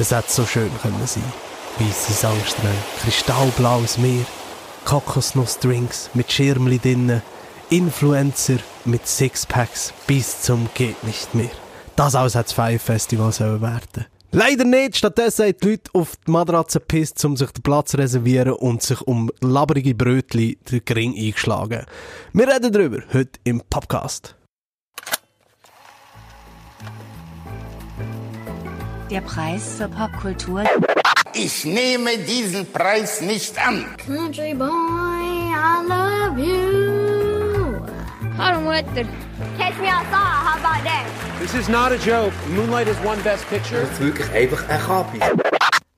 Es hätte so schön können sein. Weisse Sandstrände, kristallblaues Meer, Kokosnussdrinks mit Schirmli drinnen, Influencer mit Sixpacks bis zum geht nicht mehr. Das alles hat das Five Festival sollen werden. Leider nicht. Stattdessen haben die Leute auf die Matratze gepisst, um sich den Platz zu reservieren und sich um labrige Brötchen den Gring eingeschlagen. Wir reden darüber heute im Podcast. Der Preis für Popkultur. Ich nehme diesen Preis nicht an. Country boy, I love you. Hallo Mutter. Catch me outside, how about that? This is not a joke. Moonlight has won Best Picture. Das ist wirklich einfach ein Kapi.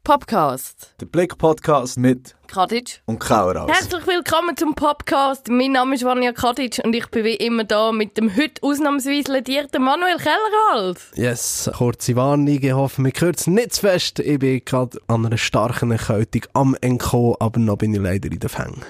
Podcast. Der Blick-Podcast mit Kadic. und Kaueraus. Herzlich willkommen zum Podcast. Mein Name ist Vanja Kadic und ich bin wie immer da mit dem heute ausnahmsweise ledierten Manuel Kellerhals. Yes, kurze Warnung. Ich hoffe, wir es nicht zu fest. Ich bin gerade an einer starken Erkältung am Entkommen, aber noch bin ich leider in den Fängen.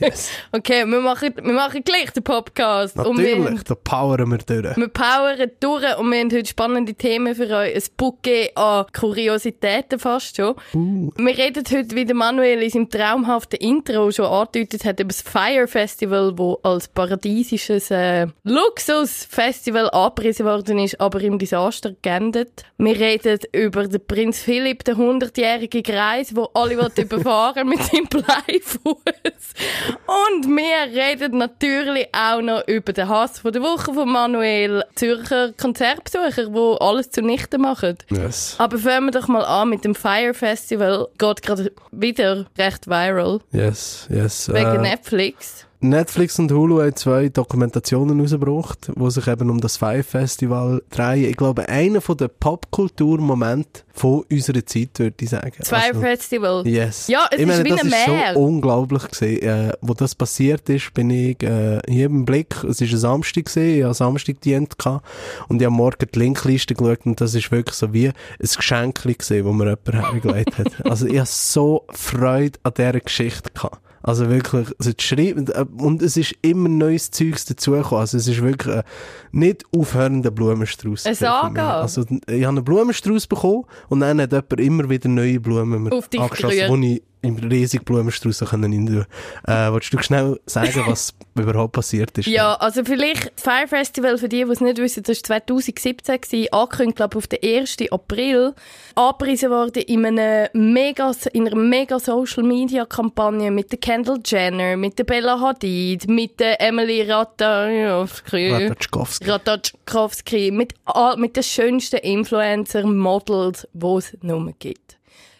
Yes. Okay, wir machen, wir machen gleich den Podcast. Wir, Natürlich, da powern wir durch. wir powern durch und wir haben heute spannende Themen für euch. Ein Bouquet an Kuriositäten fast schon. Wir reden heute, wie der Manuel in seinem traumhaften Intro schon angedeutet hat, über das Fire Festival, wo als paradiesisches äh, Luxusfestival angepriesen worden ist, aber im Desaster geendet. Wir reden über den Prinz Philipp, den 100-jährigen Greis, wo alle überfahren mit seinem Bleifuß. Und wir reden natürlich auch noch über den Hass von der Woche von Manuel, Zürcher Konzertbesucher, wo alles zunichte machen. Yes. Aber fangen wir doch mal an mit dem Fire Festival. Geht gerade wieder recht viral. Yes, yes. Wegen Äh, Netflix. Netflix und Hulu haben zwei Dokumentationen rausgebracht, die sich eben um das Five Festival drehen. Ich glaube, einer von den Popkulturmomenten von unserer Zeit, würde ich sagen. Zwei Also, Festival. Yes. Ja, es ich meine, ist wie das ist Meer. so unglaublich gewesen. Äh, wo das passiert ist, bin ich äh, hier im Blick. Es war ein Samstag gewesen, ich hatte Samstag Dient und ich habe morgen die Linkliste geschaut und das ist wirklich so wie ein Geschenk gewesen, das mir jemand hergelegt hat. Also ich hatte so Freude an dieser Geschichte gehabt. Also wirklich, also Schreiben, und es ist immer neues Zeugs dazugekommen. Also es ist wirklich ein nicht aufhörender Blumenstrauß. Saga. Also ich habe einen Blumenstrauß bekommen und dann hat jemand immer wieder neue Blumen Auf dich angeschossen, im riesigen Blumenstrauß können rein äh, Wolltest du schnell sagen, was überhaupt passiert ist? Ja, also vielleicht das Fire Festival, für die, die es nicht wissen, das war 2017, gewesen, angekündigt, glaube auf den 1. April. Angepriesen worden in, einem mega, in einer mega Social-Media-Kampagne mit der Kendall Jenner, mit der Bella Hadid, mit der Emily Ratajkowski. Ratajkowski. Ratajkowski, mit, all- mit den schönsten Influencer-Models, die es nur gibt.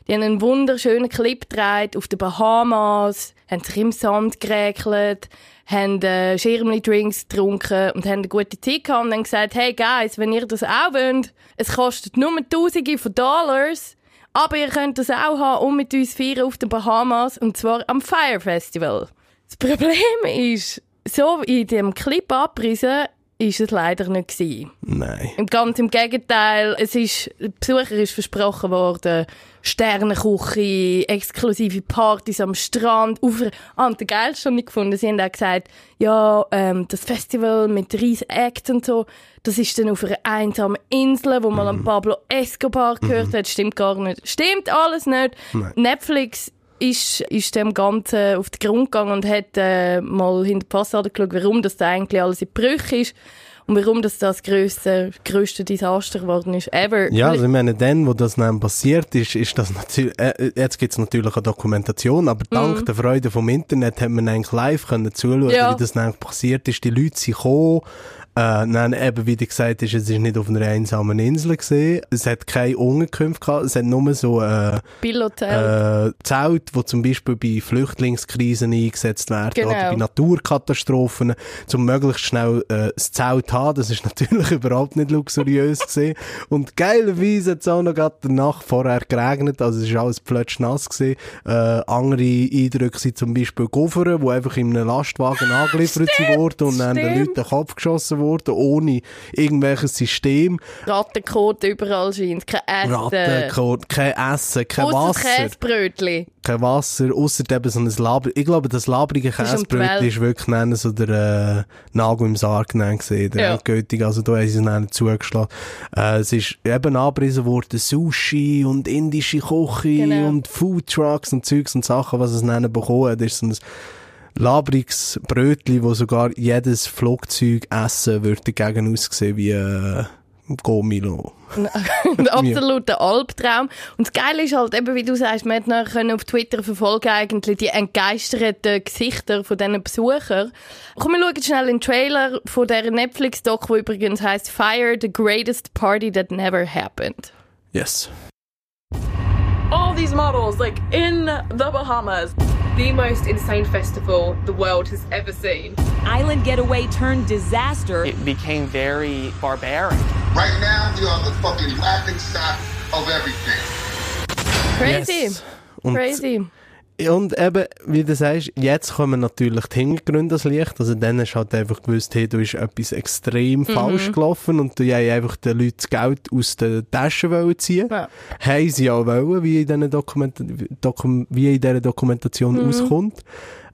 Die haben einen wunderschönen Clip gedreht auf den Bahamas, haben sich im Sand geregelt, haben äh, Schirmli-Drinks getrunken und haben eine gute Zeit gehabt und haben gesagt, hey Guys, wenn ihr das auch wollt, es kostet nur Tausende von Dollars, aber ihr könnt das auch haben und mit uns feiern auf den Bahamas und zwar am Fire Festival. Das Problem ist, so wie in dem Clip abgerissen, ist es leider nicht gewesen. Nein. Ganz im Gegenteil, es ist, der Besucher ist versprochen worden, Sternenküche, exklusive Partys am Strand, auf, ah, und der geilste habe ich gefunden, sie haben auch gesagt, ja, ähm, das Festival mit riesen Acts und so, das ist dann auf einer einsamen Insel, wo man an Pablo Escobar gehört hat, stimmt gar nicht. Stimmt alles nicht. Netflix ist, ist dem Ganzen auf den Grund gegangen und hat äh, mal hinter die Fassade geschaut, warum das da eigentlich alles in Brüche ist und warum das das grösste, grösste Desaster geworden ist ever. Ja, also ich meine, dann, wo das dann passiert ist, ist das natürlich, äh, jetzt gibt's natürlich eine Dokumentation, aber dank der Freude vom Internet hat man eigentlich live können zuschauen, Mhm. Ja. wie das dann passiert ist. Die Leute sind gekommen, äh, dann eben, wie du gesagt hast, es ist nicht auf einer einsamen Insel gesehen, es hat keine Unterkünfte gehabt, es hat nur so, äh, äh, Zelt, die zum Beispiel bei Flüchtlingskrisen eingesetzt werden Genau. oder bei Naturkatastrophen, um möglichst schnell äh, das Zelt zu haben. Das ist natürlich überhaupt nicht luxuriös gesehen. Und geilerweise hat es auch noch gerade der Nacht vorher geregnet, also es ist alles plötzlich nass gewesen. Äh, andere Eindrücke sind zum Beispiel Goffern, die einfach in einem Lastwagen angeliefert wurden und dann den. Leuten den Kopf geschossen wurden worden, ohne irgendwelches System. Rattenkot überall scheint, kein Essen. Rattenkot, kein Essen, kein Ausser Wasser. Käsebrötli. kein Wasser, ausser eben so ein Laber. Ich glaube, das labrige ist Käsebrötchen Welt. ist wirklich nennen, so der äh, Nagel im Sarg genannt gesehen, der Ja. endgültig. Also da haben sie es dann zugeschlagen. Äh, es ist eben angepriesen worden, Sushi und indische Küche Genau. und Foodtrucks und Zeugs und Sachen, was es nennen bekommen hat. Ist so ein labriges Brötchen, wo sogar jedes Flugzeug essen würde dagegen aussehen wie äh, Gomilo. Ein absoluter Albtraum. Und das Geile ist halt eben, wie du sagst, man hat können auf Twitter verfolgen eigentlich die entgeisterten Gesichter von diesen Besuchern. Komm, wir schauen schnell den Trailer von dieser Netflix-Doc, wo übrigens heißt Fire, the greatest party that never happened. Yes. All these models like in the Bahamas. The most insane festival the world has ever seen. Island getaway turned disaster. It became very barbaric. Right now, we are the fucking laughing stock of everything. Crazy. Yes. Und Crazy. Und eben, wie du sagst, jetzt kommen natürlich die Hintergründe ans Licht. Also dann hast du halt einfach gewusst, hey, du ist etwas extrem falsch gelaufen und du hast einfach den Leuten das Geld aus den Taschen wollen ziehen. Ja. Haben sie auch wollen, wie in, diesen Dokument Dokum wie in dieser Dokumentation rauskommt.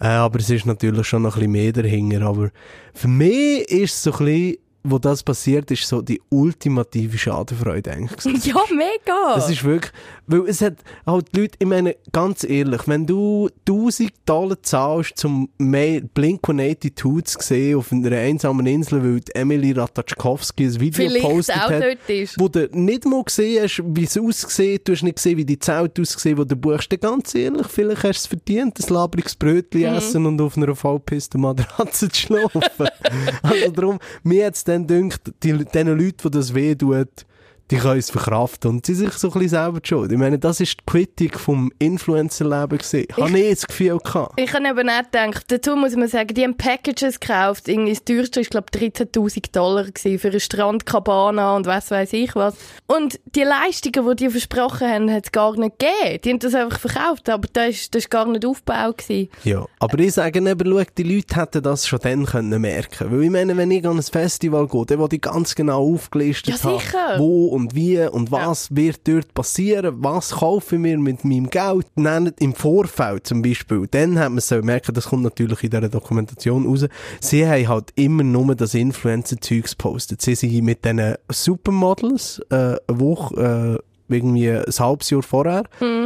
Äh, aber es ist natürlich schon noch ein bisschen mehr dahinter. Aber für mich ist es so ein bisschen, wo das passiert, ist so die ultimative Schadenfreude eigentlich. Ja, mega. Das ist wirklich, weil es hat halt die Leute, ich meine, ganz ehrlich, wenn du 1000 Dollar zahlst, zum Blink-182 zu sehen auf einer einsamen Insel, weil Emily Ratajkowski ein Video Vielleicht gepostet auch hat, dort ist. wo du nicht mal gesehen hast, wie es aussieht, du hast nicht gesehen, wie die Zelt aussieht, wo du buchst, dann ganz ehrlich, vielleicht hast du es verdient, ein labriges Brötchen Mhm. essen und auf einer vollpissten Matratze zu schlafen. also darum, mir hat es dann gedacht, die, den Leuten, die das weh tut, die können es verkraften und sie sich so ein bisschen selber schuld. Ich meine, das ist die Kritik vom Influencer-Leben gesehen. Habe ich das Gefühl gehabt. Ich habe eben auch gedacht, dazu muss man sagen, die haben Packages gekauft. Irgendwie das teuerste war, glaube ich, 13.000 Dollar gewesen für eine Strandkabana und was weiß ich was. Und die Leistungen, die die versprochen haben, hat es gar nicht gegeben. Die haben das einfach verkauft, aber das ist gar nicht Aufbau gewesen. Ja, aber ich sage eben, schau, die Leute hätten das schon dann können merken Weil ich meine, wenn ich an ein Festival gehe, dann will ich ganz genau aufgelistet Ja, haben, sicher. wo und wie und was wird dort passieren, was kaufe ich mir mit meinem Geld, nennen im Vorfeld zum Beispiel. Dann hat man so merken, das kommt natürlich in dieser Dokumentation raus, sie haben halt immer nur das Influencer-Zeugs gepostet. Sie sind mit diesen Supermodels äh, eine Woche... Äh, irgendwie ein halbes Jahr vorher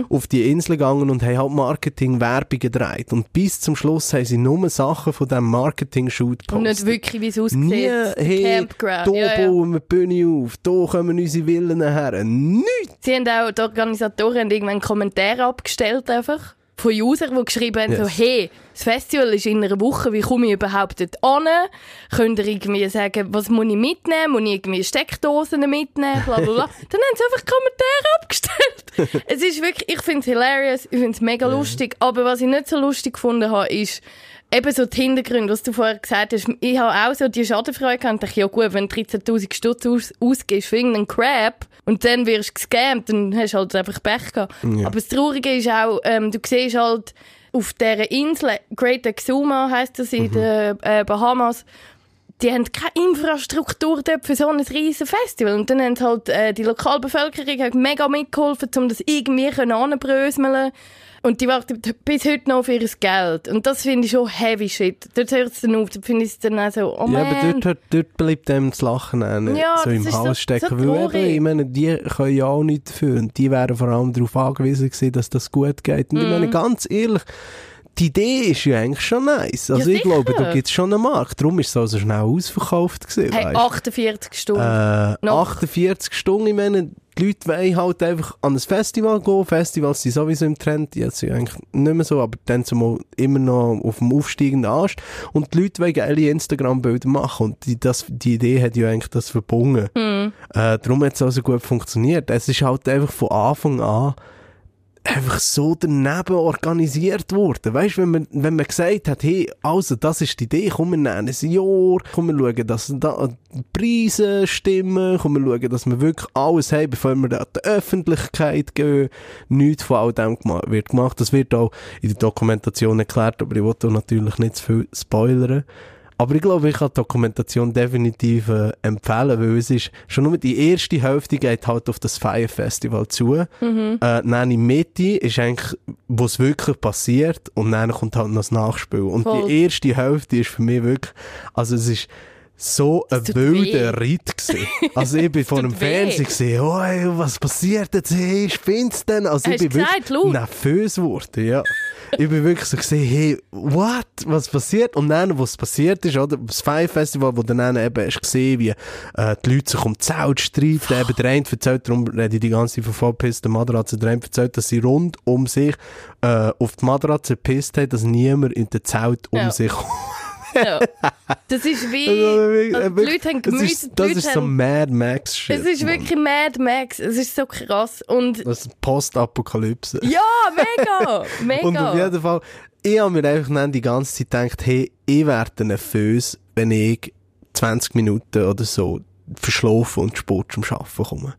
auf die Insel gegangen und haben halt Marketing-Werbung gedreht. Und bis zum Schluss haben sie nur Sachen von diesem Marketing-Shoot Und nicht gepostet. wirklich, wie es aussieht. Nie, hey, Campground. hier Ja, ja. bauen wir die Bühne auf, hier kommen unsere Villen her. Nichts! Sie haben auch, die Organisatoren haben irgendwann Kommentare abgestellt einfach. Von Usern, die geschrieben haben, Yes. so, hey, das Festival ist in einer Woche, wie komme ich überhaupt dort an? Könnt ihr irgendwie sagen, was muss ich mitnehmen? Muss ich irgendwie Steckdosen mitnehmen? Bla, bla, bla. Dann haben sie einfach Kommentare abgestellt. es ist wirklich, ich finde es hilarious, ich finde es mega lustig. Aber was ich nicht so lustig gefunden habe, ist, Eben so die Hintergründe, was du vorher gesagt hast. Ich habe auch so die Schadenfreude gehabt. Ich dachte, ja gut, wenn du 13'000 Stutz aus, ausgibst für irgendeinen Crap und dann wirst du gescammt, dann hast du halt einfach Pech gehabt. Aber das Traurige ist auch, ähm, du siehst halt auf dieser Insel, Great Exuma heisst das in den äh, Bahamas, die haben keine Infrastruktur dort für so ein riesen Festival. Und dann haben halt äh, die Lokalbevölkerung mega mitgeholfen, um das irgendwie anbröseln Und die warten bis heute noch auf ihr Geld. Und das finde ich schon heavy shit. Dort hört es dann auf, dort finde ich es dann auch so, oh Ja, man. aber dort, dort, dort bleibt einem das Lachen auch nicht Ja, so im ist so- Hals stecken. so weil eben, ich meine, die können ja auch nichts dafür. Und die wären vor allem darauf angewiesen gewesen, dass das gut geht. Und ich Mhm. meine, ganz ehrlich, die Idee ist ja eigentlich schon nice. Also Ja, ich glaube, da gibt es schon einen Markt. Darum ist es also schnell ausverkauft gewesen, Hey, weisst. 48 Stunden. Äh, Noch. 48 Stunden, ich meine, die Leute wollen halt einfach an ein Festival gehen. Festivals sind sowieso im Trend, jetzt sind eigentlich nicht mehr so, aber dann zumal immer noch auf dem aufsteigenden Ast. Und die Leute wollen geile Instagram-Bilder machen und die, das, die Idee hat ja eigentlich das verbunden. Hm. Äh, darum hat es also gut funktioniert. Es ist halt einfach von Anfang an einfach so daneben organisiert worden. Weißt du, wenn man, wenn man gesagt hat, hey, also, das ist die Idee, komm, wir nehmen ein Jahr, komm, wir schauen, dass da die Preise stimmen, komm, wir schauen, dass wir wirklich alles haben, bevor wir an die Öffentlichkeit gehen. Nichts von all dem wird gemacht. Das wird auch in der Dokumentation erklärt, aber ich wollte natürlich nicht zu viel spoilern. Aber ich glaube, ich kann die Dokumentation definitiv äh, empfehlen, weil es ist, schon nur die erste Hälfte geht halt auf das Fire Festival zu. Mhm. Äh, dann in Mitte ist eigentlich, wo es wirklich passiert und dann kommt halt noch das Nachspiel. Und Voll. die erste Hälfte ist für mich wirklich, also es ist so ein wilder. Ritt gewesen. Also ich bin vor dem. Fernsehen gesehen, oh, ey, was passiert jetzt? Hey, spinnst denn? Also Hast ich bin gesagt, wirklich nervös geworden, ja. ich bin wirklich so gesehen, hey, what? Was passiert? Und dann, was passiert ist, oder? Das Five Festival, wo dann eben hast gesehen, wie äh, die Leute sich um die Zelt streiten. Eben der eine erzählt, darum rede ich die ganze Zeit von vollpissten Matratze, der eine erzählt, dass sie rund um sich äh, auf die Matratze gepisst haben, dass niemand in der Zelt um Ja. sich Das ist wie, Also, die Leute haben das Gemüse, ist, die das ist so Mad Max Shit. es ist Mann. wirklich Mad Max, es ist so krass und Das ist Postapokalypse. ja, mega, Und mega. auf jeden Fall, ich habe mir einfach dann die ganze Zeit gedacht, hey, ich werde nervös, wenn ich 20 Minuten oder so verschlafen und Sport zum Arbeiten komme.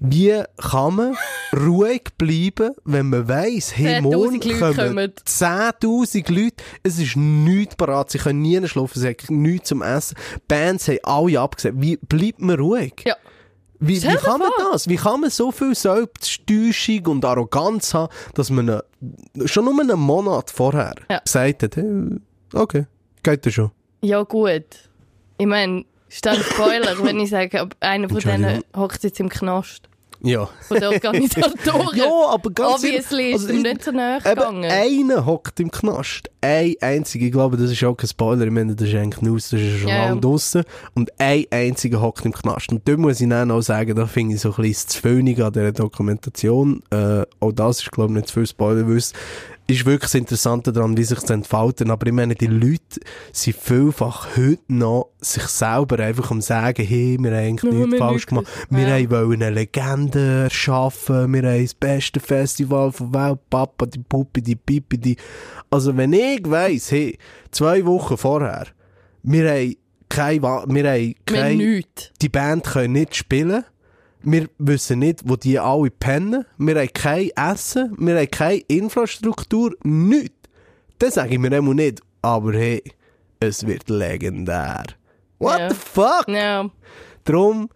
Wie kann man ruhig bleiben, wenn man weiss, hey, 10.000 morgen kommen kommen. 10'000 Leute, es ist nichts parat, sie können nie schlafen, sie haben nichts zum Essen, Bands haben alle abgesagt. Wie bleibt man ruhig? Ja. Wie, wie kann man das? Wie kann man so viel Selbsttäuschung und Arroganz haben, dass man eine, schon nur einen Monat vorher Ja. gesagt hat, hey, okay, geht das schon. Ja, gut. Ich meine, ist dann ein Spoiler, wenn ich sage, ob einer von denen hockt jetzt im Knast. Ja. Von den Organisatoren. Ja, aber ganz Obviously ehrlich, ist ihm nicht so Eben, gegangen. einer hockt im Knast. Ein einziger, ich glaube, das ist auch kein Spoiler, ich meine, das ist eigentlich News, das ist schon Ja, ja. lange draussen. Und ein einziger hockt im Knast. Und da muss ich dann auch sagen, da finde ich so ein bisschen zu wenig an dieser Dokumentation. Äh, auch das ist, glaube ich, nicht zu viel Spoiler, weil es ist wirklich das Interessante daran, wie sich das entfalten. Aber ich meine, die Leute sind vielfach heute noch sich selber einfach am sagen, hey, wir haben eigentlich nichts wir falsch gemacht. Wir Ja. wollen eine Legende erschaffen, wir haben das beste Festival von Welt, Papa, die Puppe, die Pipi, die... Also wenn ich weiss, hey, zwei Wochen vorher, wir haben kein, Wa- wir haben Wir kein, nichts. die Band können nicht spielen, wir wissen nicht, wo die alle pennen, wir haben kein Essen, wir haben keine Infrastruktur, nichts. Dann sage ich mir immer nicht, aber hey, es wird legendär. What Ja. the fuck? Ja. Drum,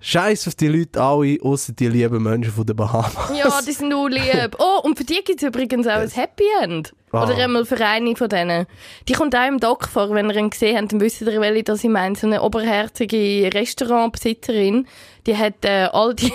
scheiß auf die Leute alle, außer die lieben Menschen von den Bahamas. ja, die sind nur lieb. Oh, und für die gibt es übrigens auch ein Happy End. Ah. Oder einmal für eine von denen. Die kommt auch im Doc vor. Wenn ihr ihn gesehen habt, dann wisst ihr, welche das ich meine. So eine oberherzige Restaurantbesitzerin. Die hat äh, all die,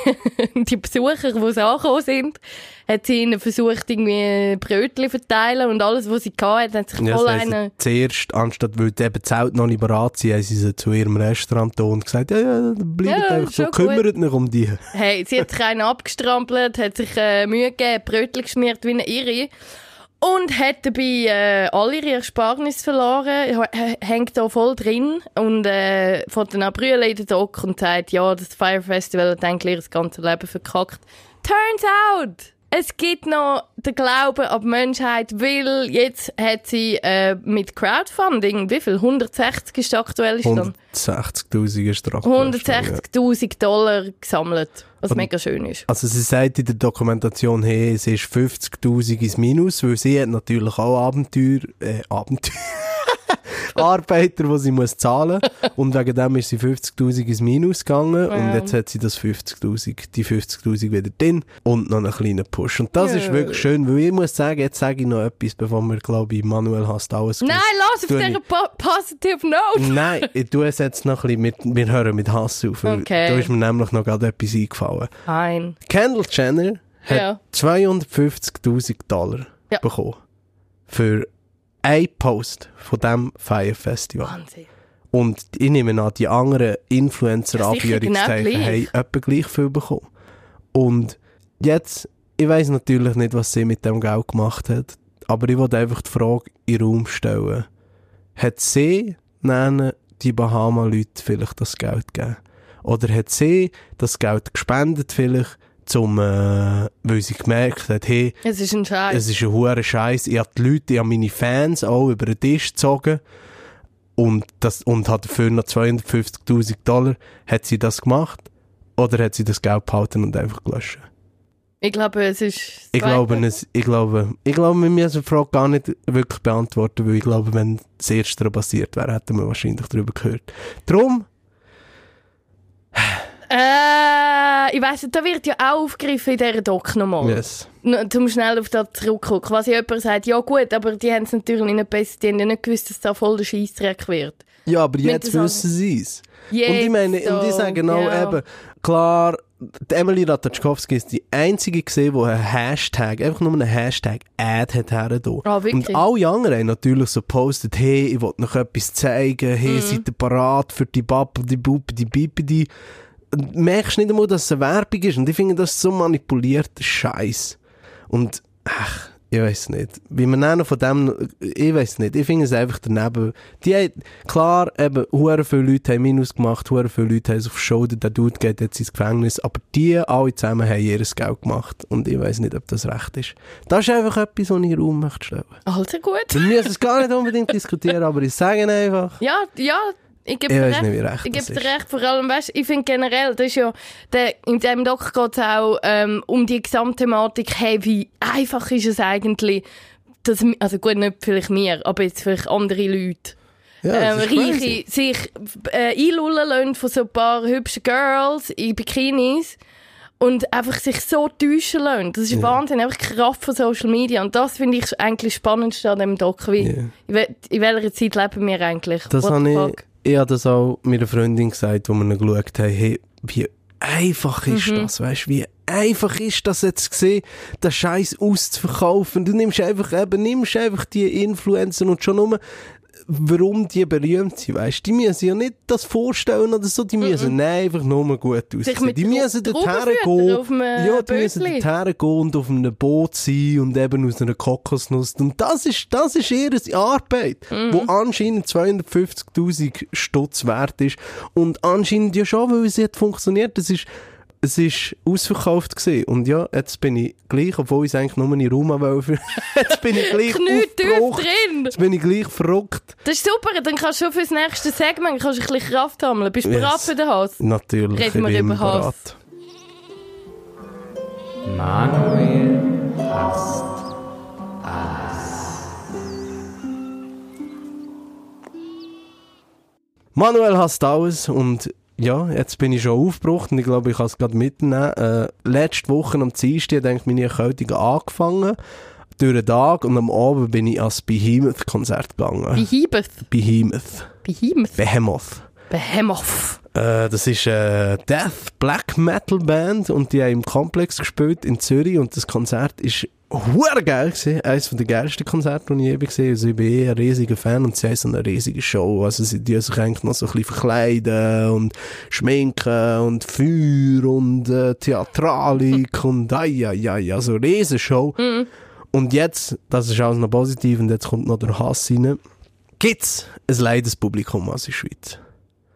die Besucher, die sie angekommen sind, hat sie ihnen versucht, irgendwie Brötchen verteilen und alles, was sie hatte, hat sich Ja, voll das heisst, eine... zuerst, anstatt weil die eben Zelt noch nicht bereit sind, haben sie sie zu ihrem Restaurant und gesagt, ja, ja, bleibt Ja, einfach so, kümmert euch um die. Hey, sie hat sich einen abgestrampelt, hat sich äh, Mühe gegeben, Brötchen geschmiert wie eine Irre. Und hat dabei äh, alle ihre Ersparnisse verloren, hängt da voll drin. Und äh, von den Brühen in den Dock und sagt, ja, das Fire Festival hat eigentlich ihr ganzes Leben verkackt. Turns out, es gibt noch den Glauben an die Menschheit, weil jetzt hat sie äh, mit Crowdfunding, wie viel? 160 ist der aktuelle Stand? 160'000 ist der aktuelle Stand, ja. 160.000 Dollar gesammelt, was Und- mega schön ist. Also sie sagt in der Dokumentation, hey, es ist 50'000 ins Minus, weil sie hat natürlich auch Abenteuer, äh, Abenteuer, Arbeiter, die sie muss zahlen und wegen dem ist sie 50'000 ins Minus gegangen und Ja. jetzt hat sie das 50'000, die 50'000 wieder drin und noch einen kleinen Push. Und das Ja. ist wirklich schön, weil ich muss sagen, jetzt sage ich noch etwas, bevor wir, glaube ich, Manuel hast alles Nein, lass auf dieser po positive Note. Nein, ich tue es jetzt noch ein bisschen mit, wir hören mit Hass auf, Okay. da ist mir nämlich noch gerade etwas eingefallen. Nein. Kendall Jenner hat Ja. 250.000 Dollar Ja. bekommen für einen Post von diesem Fire Festival. Wahnsinn. Und ich nehme an, die anderen Influencer Ja, Anführungszeichen genau haben etwa gleich viel bekommen. Und jetzt, ich weiß natürlich nicht, was sie mit dem Geld gemacht hat, aber ich wollte einfach die Frage in den Raum stellen. Hat sie nennen die Bahama-Leute vielleicht das Geld gegeben? Oder hat sie das Geld gespendet vielleicht, zum, äh, weil sie gemerkt hat, hey, Es ist ein Scheiß. es ist ein hoher Scheiß. Ich habe die Leute, ich habe meine Fans auch über den Tisch gezogen und, das, und hat dafür noch 250.000 Dollar. Hat sie das gemacht? Oder hat sie das Geld behalten und einfach gelöscht? Ich glaube, es ist. Ich glaube, es, ich glaube, ich glaube, wir müssen die Frage gar nicht wirklich beantworten, weil ich glaube, wenn das Erste passiert wäre, hätten wir wahrscheinlich darüber gehört. Drum, Äh, ich weiss da wird ja auch aufgegriffen in dieser Doc nochmal. yes. Zum schnell auf das zurückkommen. Quasi jemand sagt, ja gut, aber die haben es natürlich nicht besser, die haben ja nicht gewusst, dass da voll der Scheissdreck wird. Ja, aber jetzt wissen sie es. Und Jetzt ich meine, und ich so, sage genau ja. eben, klar, die Emily Ratajkowski ist die einzige gesehen, die einen Hashtag, einfach nur einen Hashtag Ad hat hergetan. Ah, wirklich? Und alle anderen haben natürlich so gepostet, hey, ich will noch etwas zeigen, hey, Mhm. seid ihr parat für die Bappe, die Buppe, die Bipidi. Und merkst nicht einmal, dass es eine Werbung ist. Und ich finde, das so manipulierter Scheiß. Und, ach, ich weiß nicht. Wie man dann noch von dem, ich weiß nicht. Ich finde es einfach daneben. Die haben, klar, eben, hure viele Leute haben Minus gemacht, hure viele Leute haben es auf Schulter, der Dude geht jetzt ins Gefängnis. Aber die alle zusammen haben ihr Geld gemacht. Und ich weiß nicht, ob das recht ist. Das ist einfach etwas, was ich in den Raum möchte stellen. Also gut. Wir müssen es gar nicht unbedingt diskutieren, aber ich sage einfach, Ja, ja, ich gebe dir recht. nicht, recht ich gebe dir recht. Vor allem, weißt, ich finde generell, das ist ja, der, in diesem Doc geht es auch ähm, um die Gesamtthematik, hey, wie einfach ist es eigentlich, dass, also gut, nicht vielleicht mir, aber jetzt vielleicht andere Leute, ja, ähm. Reiche sich äh, einlullen lassen von so ein paar hübschen Girls in Bikinis und einfach sich so täuschen lassen. Das ist Wahnsinn, einfach Kraft von Social Media. Und das finde ich eigentlich Spannendste an dem Doc. Wie, Ja. in, wel- in welcher Zeit leben wir eigentlich? Das habe ich, ich habe das auch meiner Freundin gesagt, wo wir ihn geschaut haben, hey, wie einfach ist Mhm. das, weißt du, wie einfach ist das jetzt gesehen, den Scheiß auszuverkaufen. Du nimmst einfach, eben, nimmst einfach die Influencer und schon nur, warum die berühmt sind, weißt du, die müssen ja nicht das vorstellen oder so, die müssen nein, einfach nur gut aussehen. Die müssen dorthin gehen, ja, die müssen dorthin gehen und auf einem Boot sein und eben aus einer Kokosnuss. Und das ist, das ist ihre Arbeit, Mhm. wo anscheinend 250.000 Stutz wert ist. Und anscheinend ja schon, weil sie hat funktioniert. Es ist, es ist ausverkauft gesehen. Und ja, jetzt bin ich gleich, obwohl ich es eigentlich nur in Raum wollte. jetzt bin ich gleich aufgebraucht. drin. Jetzt bin ich gleich verrückt. Das ist super, dann kannst du schon fürs nächste Segment kannst du ein bisschen Kraft sammeln. Bist du Yes. bereit für den Hass? Natürlich. Reden wir über Hass. bereit. Manuel hasst alles und ja, jetzt bin ich schon aufgebraucht und ich glaube, ich kann es gerade mitnehmen. Äh, letzte Woche am Dienstag hat eigentlich meine Erkältung angefangen. Durch den Tag und am Abend bin ich ans Behemoth-Konzert gegangen. Behemoth. Behemoth. Behemoth. Behemoth. Behemoth. Äh, das ist eine Death Black Metal Band und die haben im Komplex gespielt in Zürich und das Konzert ist hure geil gewesen. Eines der geilsten Konzerte, die ich je gesehen habe. Also ich bin eh ein riesiger Fan und sie haben so eine riesige Show. Also sie die sich eigentlich noch so ein bisschen verkleiden und schminken und Feuer und äh, Theatralik und ai, ai, ai, also eine riesen Show. Und jetzt, das ist alles noch positiv und jetzt kommt noch der Hass rein, gibt's ein Leidenspublikum aus der Schweiz.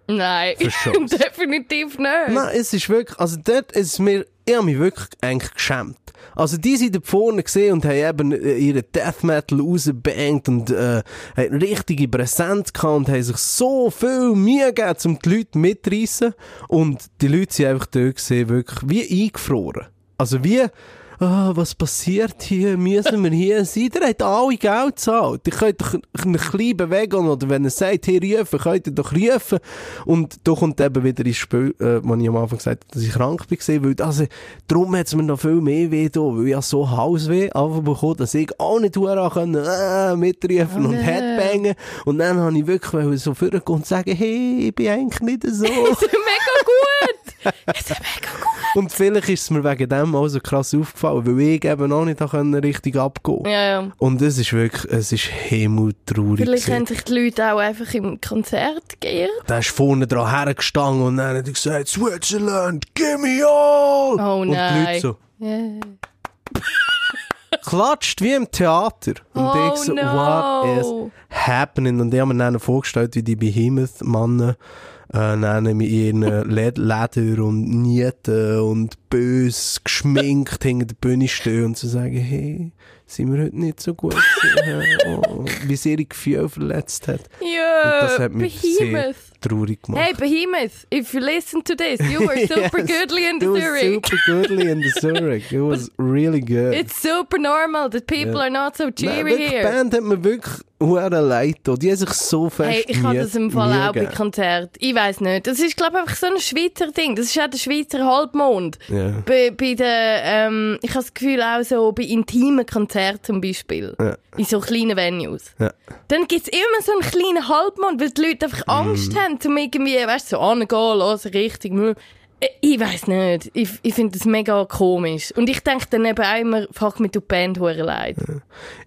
Nein, definitiv nicht. Nein, es ist wirklich, also dort ist mir, ich habe mich wirklich eigentlich geschämt. Also die sind da vorne gesehen und haben eben äh, ihre Death Metal rausgebangt und äh, haben richtige Präsenz gehabt und haben sich so viel Mühe gegeben, um die Leute mitzureissen. Und die Leute sind einfach dort gesehen, wirklich wie eingefroren. Also wie, ah, was passiert hier? Müssen wir hier sein? Der hat alle Geld gezahlt. Ihr könnt doch ein bisschen bewegen oder wenn er sagt, hier rufen, könnt ihr doch rufen. Und da kommt eben wieder ins Spiel, äh, wo ich am Anfang gesagt habe, dass ich krank war, weil das, darum hat es mir noch viel mehr weh da, weil ich ja so Hausweh einfach bekommen, dass ich auch nicht können, äh, mitrufen und nee. Headbangen. Und dann habe ich wirklich so vorgehen und sagen, hey, ich bin eigentlich nicht so. mega gut. Es ist mega gut. Und vielleicht ist es mir wegen dem auch so krass aufgefallen, weil ich eben auch nicht können richtig abgehen Ja, ja. Und es ist wirklich, es ist himmeltraurig. Vielleicht gewesen. haben sich die Leute auch einfach im Konzert geirrt. Der ist vorne dran hergestanden und dann hat er gesagt, Switzerland, give me all! Oh und die nein. Leute so, Yeah. klatscht wie im Theater. Und Oh ich so, no. what is happening? Und ich habe mir dann vorgestellt, wie die Behemoth-Mannen äh, dann mit ihren Led Leder und Nieten und bös geschminkt hinter der Bühne stehen und zu sagen, hey, sind wir heute nicht so gut oh, wie sie ihre Gefühle verletzt hat. Ja, Und das hat mich sehr, Behemoth. traurig gemacht. Hey, Behemoth, if you listen to this, you were super Yes, goodly in the Zurich. super goodly in the Zurich. It was really good. It's super normal that people Ja. are not so Nein, cheery die here. Band hat mir wirklich hure leid. Die haben sich so fest Hey, ich habe das im Fall auch bei. Konzert. Ich weiß nicht. Das ist, glaube ich, einfach so ein Schweizer Ding. Das ist auch der Schweizer Halbmond. Ja. Bei, bei den, ähm, ich habe das Gefühl auch so bei intimen Konzerten zum Beispiel. Ja. In so kleinen Venues. Ja. Dann gibt's immer so einen kleinen Halbmond, weil die Leute einfach Angst haben, um irgendwie, weißt du, so angehen, lassen, richtig. Äh, Ich weiß nicht. Ich, ich finde das mega komisch. Und ich denke dann eben auch immer, fuck tut die Band hure leid.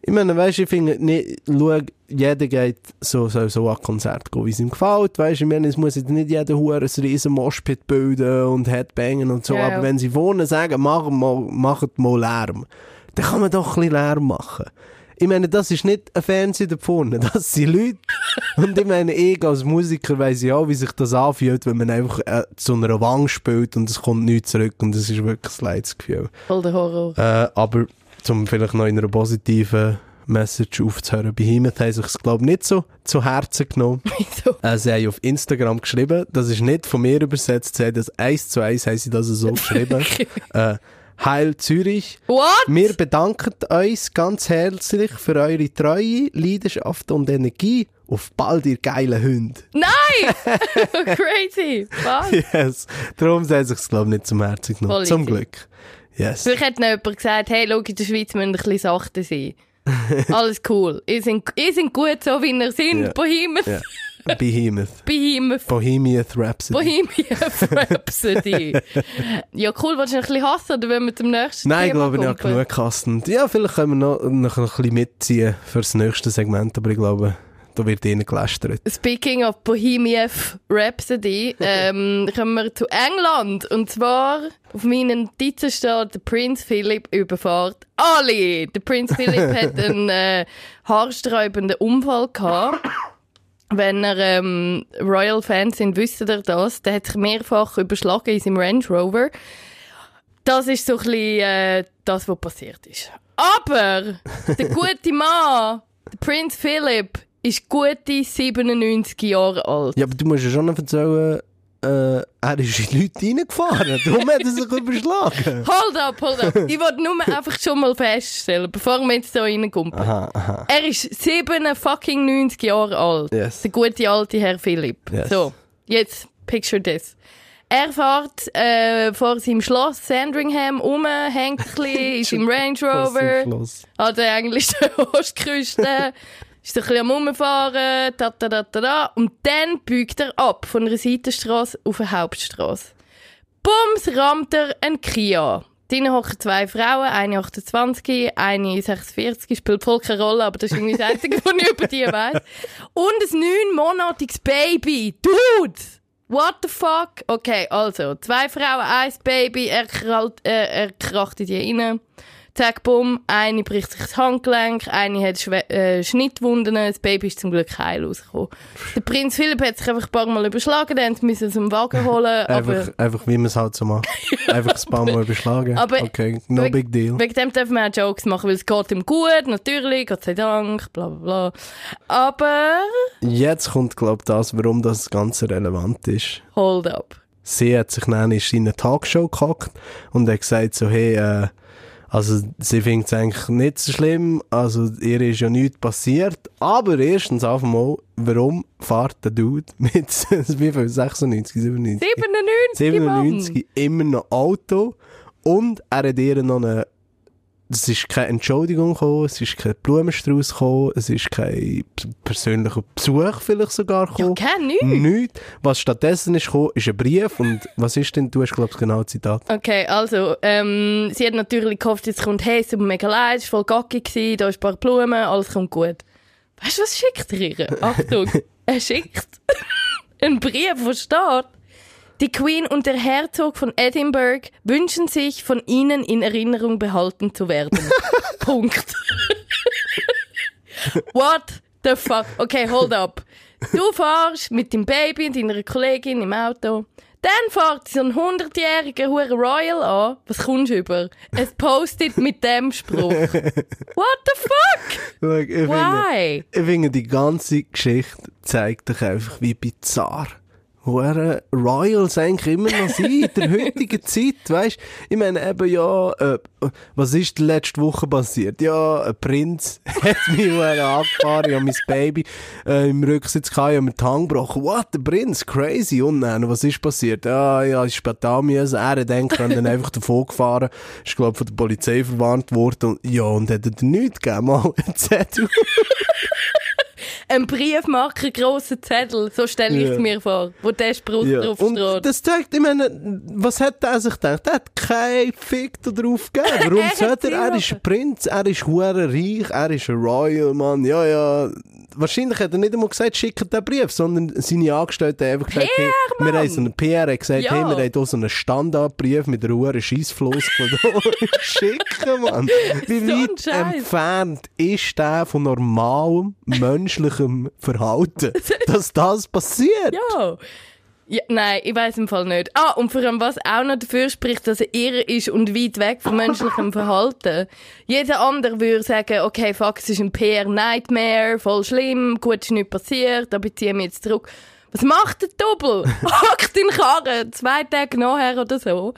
Ich meine, weißt du, ich finde, nicht, schau, jeder geht so, so, so an Konzert gehen, wie es ihm gefällt. Weißt du, ich meine, es muss jetzt nicht jeder Hure ein riesen Moshpit bilden und Headbangen und so. Ja. Aber wenn sie wohnen, sagen, mach mal, macht mal Lärm, dann kann man doch ein bisschen Lärm machen. Ich meine, das ist nicht ein Fernseher da vorne, das sind Leute. Und ich meine, ich als Musiker weiss ja auch, wie sich das anfühlt, wenn man einfach äh, zu einer Wand spielt und es kommt nichts zurück und es ist wirklich ein leides Gefühl. Voll der Horror. Äh, aber um vielleicht noch in einer positiven Message aufzuhören, bei Behemoth haben sich glaube ich, nicht so zu Herzen genommen. Wieso? Äh, sie haben auf Instagram geschrieben, das ist nicht von mir übersetzt, sie haben das eins zu eins haben sie das so geschrieben. äh, Heil Zürich. What? Wir bedanken uns ganz herzlich für eure Treue, Leidenschaft und Energie. Auf bald, ihr geilen Hunde. Nein! Crazy! Was? Yes. Darum sie sich, glaube ich, nicht zum Herzen genommen. Zum. Glück. Yes. Vielleicht hat noch jemand gesagt, hey, schau, in der Schweiz müssen ein bisschen sachter sein. Alles cool. Ihr seid, ihr gut, so wie ihr seid. Ja. Bohemian. Ja. Behemoth. Bohemian. Bohemian Rhapsody. Bohemian Rhapsody. ja, cool. Willst du noch ein bisschen hassen oder wenn wir zum nächsten Nein, ich Thema glaube, ich habe genug gehasst. Ja, vielleicht können wir noch, noch ein bisschen mitziehen für das nächste Segment, aber ich glaube, da wird ihnen gelästert. Speaking of Bohemian Rhapsody, ähm, kommen wir zu England. Und zwar auf meinen Notizen steht, der Prinz Philip überfahrt alle. Der Prinz Philip hat einen äh, haarsträubenden Unfall gehabt. Wenn er ähm, Royal-Fans sind, wissen ihr das. Der hat sich mehrfach überschlagen in seinem Range Rover. Das ist so ein bisschen äh, das, was passiert ist. Aber der gute Mann, der Prinz Philip, ist gute 97 Jahre alt. Ja, aber du musst ja schon erzählen, äh, er ist in Leute reingefahren. Darum hat er sich überschlagen. Hold up, hold up. Ich wollte nur einfach schon mal feststellen, bevor wir jetzt hier reinkommen. Aha, aha. Er ist 7 fucking 90 Jahre alt. Yes. Der gute alte Herr Philipp. Yes. So, jetzt picture this. Er fährt äh, vor seinem Schloss Sandringham um, hängt ein bisschen, ist im Range Rover, an der englischen Ostküste, ist ein bisschen am Umfahren, da, da, da, da, da. Und dann biegt er ab von einer Seitenstraße auf eine Hauptstraße. Bums rammt er einen Kia. Drinnen hocken zwei Frauen, eine 28, eine 46, spielt voll keine Rolle, aber das ist irgendwie das Einzige, was ich über die weiss. Und ein neunmonatiges Baby. Dude! What the fuck? Okay, also, zwei Frauen, ein Baby, er, krallt, äh, er kracht in die rein. Zack, bumm, eine bricht sich das Handgelenk, eine hat Schwe äh, Schnittwunden, das Baby ist zum Glück heil rausgekommen. Der Prinz Philipp hat sich einfach ein paar Mal überschlagen, dann müssen sie dem Wagen holen. Einfach, einfach wie man es halt so macht. Einfach ein paar Mal überschlagen. Aber okay, no wegen- big deal. Wegen dem dürfen wir auch Jokes machen, weil es geht ihm gut, natürlich, Gott sei Dank, bla bla bla. Aber, Jetzt kommt, glaube ich, das, warum das Ganze relevant ist. hold up. Sie hat sich dann in eine Talkshow gehackt und hat gesagt so, hey, äh, also sie findet es eigentlich nicht so schlimm, also ihr ist ja nichts passiert, aber erstens einfach mal, warum fährt der Dude mit, wie viel, 96, 97? 97, Mann. 97 immer noch Auto und er hat ihr noch eine es ist keine Entschuldigung gekommen, es ist kein Blumenstrauß gekommen, es ist kein persönlicher Besuch vielleicht sogar Ja, gekommen. kein nichts. Nichts. Was stattdessen ist gekommen, ist ein Brief und was ist denn, du hast glaube ich genau das Zitat. Okay, also, ähm, sie hat natürlich gehofft, jetzt kommt, hey, es tut mir mega leid, es war voll gackig, gewesen, da ist ein paar Blumen, alles kommt gut. Weißt du, was schickt er ihr? Achtung, er schickt einen Brief, wo steht, die Queen und der Herzog von Edinburgh wünschen sich, von ihnen in Erinnerung behalten zu werden. Punkt. What the fuck? Okay, hold up. Du fährst mit dem Baby und deiner Kollegin im Auto. Dann fährt so ein 100-jähriger Hure Royal an. Was kommst du über? Es postet mit dem Spruch. What the fuck? Schau, Ich finde, Why? ich finde, die ganze Geschichte zeigt dich einfach, wie bizarr hure Royals eigentlich immer noch sind, in der heutigen Zeit, weißt? Ich meine eben, ja, äh, was ist die letzte Woche passiert? Ja, ein Prinz hat mich angefahren, ich habe mein Baby äh, im Rücksitz gehabt, ich habe mir die Hand gebrochen. What, der Prinz? Crazy. Und dann, was ist passiert? Ja, ja, ist Spital müssen. Er hat dann dann einfach davon gefahren, ist, glaube von der Polizei verwarnt worden. Und, ja, und hat er nichts gegeben, mal Zettel. Ein Briefmarker, grosser Zettel, so stelle ich es Ja. mir vor, wo der Spruch Ja. drauf Und steht. das zeigt, ich meine, was hat er sich gedacht? Er hat keinen Fick da drauf gegeben. Warum sollte er? Er ist ein Prinz, er ist hure reich, er ist ein Royal, Mann. Ja, ja. Wahrscheinlich hat er nicht einmal gesagt, schickt den Brief, sondern seine Angestellten haben einfach gesagt, hey, wir haben so einen PR hat gesagt, Ja. hey, wir haben hier so einen Standardbrief mit einer hohen schicken, Mann. Wie So weit Scheiß. entfernt ist der von normalem menschlichem Verhalten, dass das passiert? Ja. Ja. Nein, ich weiß im Fall nicht. Ah, und vor allem, was auch noch dafür spricht, dass er irre ist und weit weg vom menschlichen Verhalten. Jeder andere würde sagen, okay, fuck, es ist ein PR-Nightmare, voll schlimm, gut, ist nichts passiert, da beziehe ich mich jetzt zurück. Was macht der Doppel? Hackt in den Karren, zwei Tage nachher oder so.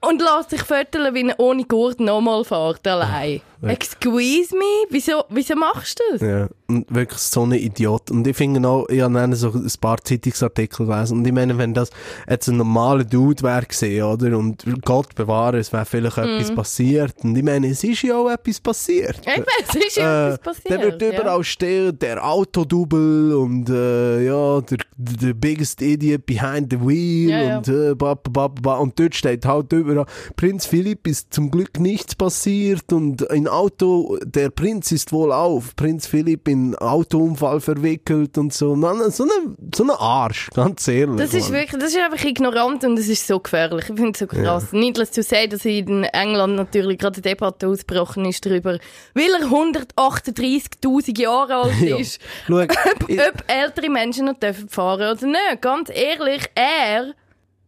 Und lässt sich föteln, wie er ohne Gurt nochmal fährt, allein. Excuse me? Wieso, wieso machst du das? Ja, und wirklich so ein Idiot. Und ich finde auch, ich habe so ein paar Zeitungsartikel gelesen. Und ich meine, wenn das jetzt ein normaler Dude wäre gewesen, oder? Und Gott bewahre, es wäre vielleicht Mhm. etwas passiert. Und ich meine, es ist ja auch etwas passiert. Eben, es ist ja Äh, etwas passiert. Der wird ja. überall stehen, der Autodouble und äh, ja, der, der biggest idiot behind the wheel Ja, ja. und äh, ba, ba, ba, ba, und dort steht halt überall, Prinz Philipp ist zum Glück nichts passiert und ein Auto, der Prinz ist wohl auf, Prinz Philipp in Autounfall verwickelt und so. So ein so eine Arsch, ganz ehrlich. Das ist Mann. wirklich, das ist einfach ignorant und es ist so gefährlich. Ich finde es so krass. Needless to say, dass in England natürlich gerade eine Debatte ausgebrochen ist darüber, weil er 138.000 Jahre alt Ja. ist. Schau, Ob, ob ältere Menschen noch dürfen fahren oder nicht. Ganz ehrlich, er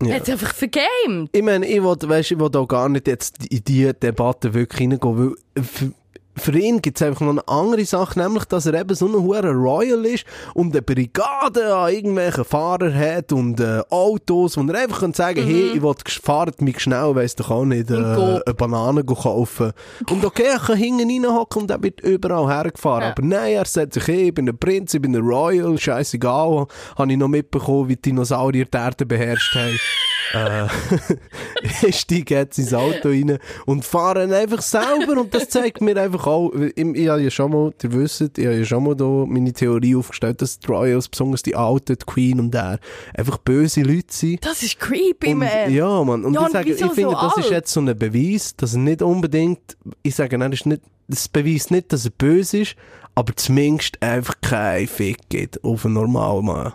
Ja. hat einfach vergamed. Ich meine, ich will, weißt, ich will auch gar nicht jetzt in diese Debatte wirklich reingehen, weil für, ihn gibt es einfach noch eine andere Sache, nämlich, dass er eben so ein hoher Royal ist und eine Brigade an irgendwelchen Fahrern hat und äh, Autos, wo er einfach kann sagen hey, ich will, fahrt mich schnell, weiss doch auch nicht, äh, Und eine Banane kaufen. Und okay, er kann hinten reinhocken und er wird überall hergefahren. Ja. Aber nein, er sagt sich, hey, ich bin ein Prinz, ich bin ein Royal, scheißegal. Habe ich noch mitbekommen, wie die Dinosaurier die Erde beherrscht haben. Äh, ich steige jetzt ins Auto rein und fahre einfach selber und das zeigt mir einfach auch, ich, ich habe ja schon mal, ihr wisst, ich habe ja schon mal da meine Theorie aufgestellt, dass die Royals, besonders die Alten, die Queen und er, einfach böse Leute sind. Das ist creepy, Und, man. ja, Mann. Und Ja, ich, sage, ich finde, so das ist alt? jetzt so ein Beweis, dass er nicht unbedingt, ich sage, er ist nicht, das beweist nicht, dass er böse ist, aber zumindest einfach kein Fick gibt auf einen normalen Mann.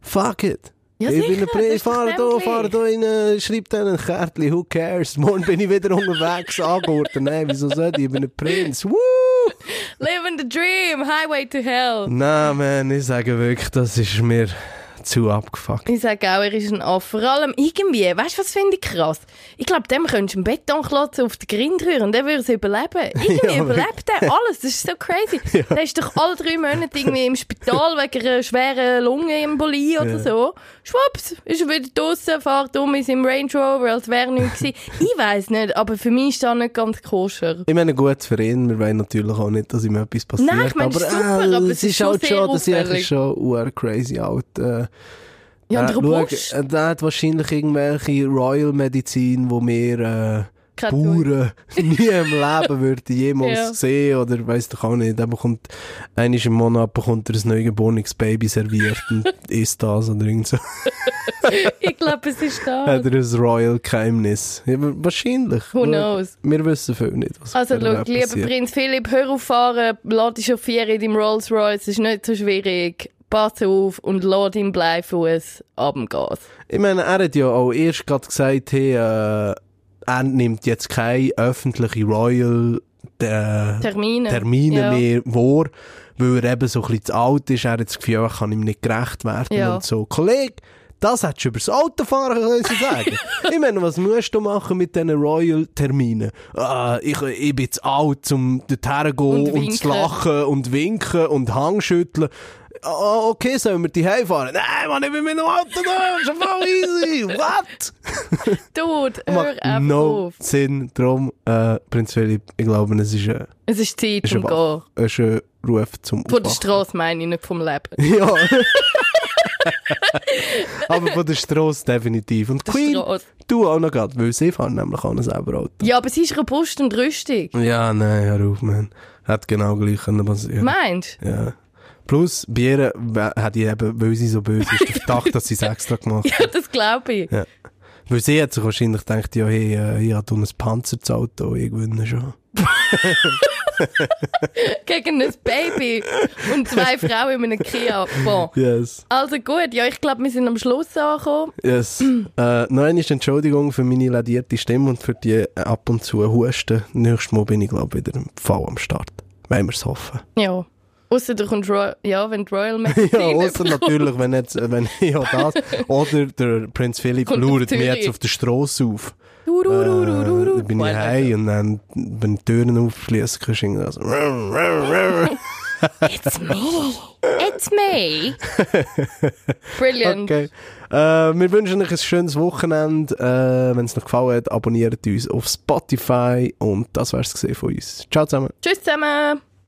Fuck it. Ja, ich bin ein fahre da, fahre da rein, schreib dann ein Kärtchen, who cares? Morgen bin ich wieder unterwegs, angehorten. Nein, wieso soll ich? Ich bin ein Prinz. Woo! Living the dream, highway to hell. Nein, man, ich sage wirklich, das ist mir zu abgefuckt. Ich sage auch, er ist ein Affe. Vor allem irgendwie, weißt du, was finde ich krass? Ich glaube, dem könntest du einen Betonklotz auf den Grind rühren und der würde es überleben. Irgendwie Ja, überlebt er alles. Das ist so crazy. Der ist doch alle drei Monate irgendwie im Spital wegen einer schweren Lungenembolie oder Ja. so. Schwupps, ist er wieder draussen, fährt um in seinem Range Rover, als wäre nichts gewesen. Ich weiss nicht, aber für mich ist das nicht ganz koscher. Ich meine, gut für ihn, wir wollen natürlich auch nicht, dass ihm etwas passiert. Nein, ich meine, aber, super, aber äh, es es ist ist schon halt sehr schon, auffällig. eigentlich schon crazy alt. Äh, Ja, und äh, robust. schau, äh, der hat wahrscheinlich irgendwelche Royal-Medizin, wo wir äh, Bauern nie im Leben würden jemals Ja. sehen oder weiss doch auch nicht. Er bekommt, einmal im Monat bekommt er ein neugeborenes Baby serviert und isst das oder irgend so. Ich glaube, es ist das. Hat er ein Royal-Geheimnis? Ja, aber wahrscheinlich. Who knows? Wir wissen viel nicht, was Also, schau, lieber. Prinz Philipp, hör auf fahren, lass dich chauffieren in deinem Rolls Royce, ist nicht so schwierig. Pass auf und lass deinen Bleifuß ab dem Gas. Ich meine, er hat ja auch erst gerade gesagt, hey, äh, er nimmt jetzt keine öffentliche Royal äh, Termine. Termine Ja. mehr vor, weil er eben so ein bisschen zu alt ist. Er hat das Gefühl, er kann ihm nicht gerecht werden Ja. und so. Kollege, das hättest du über das Autofahren können sagen Ich meine, was musst du machen mit diesen Royal-Terminen? Ah, ich, ich bin zu alt, um dorthin zu gehen Und und, zu lachen und winken und Hangschütteln. Oh, okay, sollen wir die fahren? Nein, Mann, ich bin mit dem Auto da, ja voll easy. What? Dude, hör einfach no auf. Sinn. Darum, äh, Prinz Philipp, ich glaube, es ist ein, Es ist Zeit zum ein, Gehen. Wach- ist ein Ruf zum Von der. Straße meine ich, nicht vom Leben. Ja. Aber von der Straße definitiv. Und Der Queen, Strasse. du auch noch gerade, weil sie fahren nämlich auch noch selber Auto. Ja, aber sie ist robust und rüstig. Ja, nein, hör auf, man. Hat genau gleich können passieren. Meinst Ja. Plus, bei ihr we- hat ich eben, weil sie so böse ist, den Verdacht, dass sie es extra gemacht Ja, das glaube ich. Ja. Weil sie hat sich wahrscheinlich gedacht, ja, hey, äh, ich habe ein Panzer zu Auto, ich gewinne schon. Gegen ein Baby und zwei Frauen in einem Kia. Bon. Yes. Also gut, ja, ich glaube, wir sind am Schluss angekommen. Yes. äh, noch einmal Entschuldigung für meine ladierte Stimme und für die äh, ab und zu Husten. Nächstes Mal bin ich, glaube ich, wieder voll am Start. Wollen wir es hoffen. Ja. Ausser du kommst Royal, ja, wenn die Royal Magazine ja, außer natürlich, wenn jetzt, äh, wenn ja das, oder der Prinz Philipp lauert mir jetzt auf der Straße auf. Du, du, du, du, du, Äh, du. dann bin ich heim und dann, wenn die Türen aufschließen, kannst du irgendwie so, It's me. It's me. Brilliant. Okay. Äh, wir wünschen euch ein schönes Wochenende. Äh, Wenn es euch gefallen hat, abonniert uns auf Spotify. Und das wär's gesehen von uns. Ciao zusammen. Tschüss zusammen.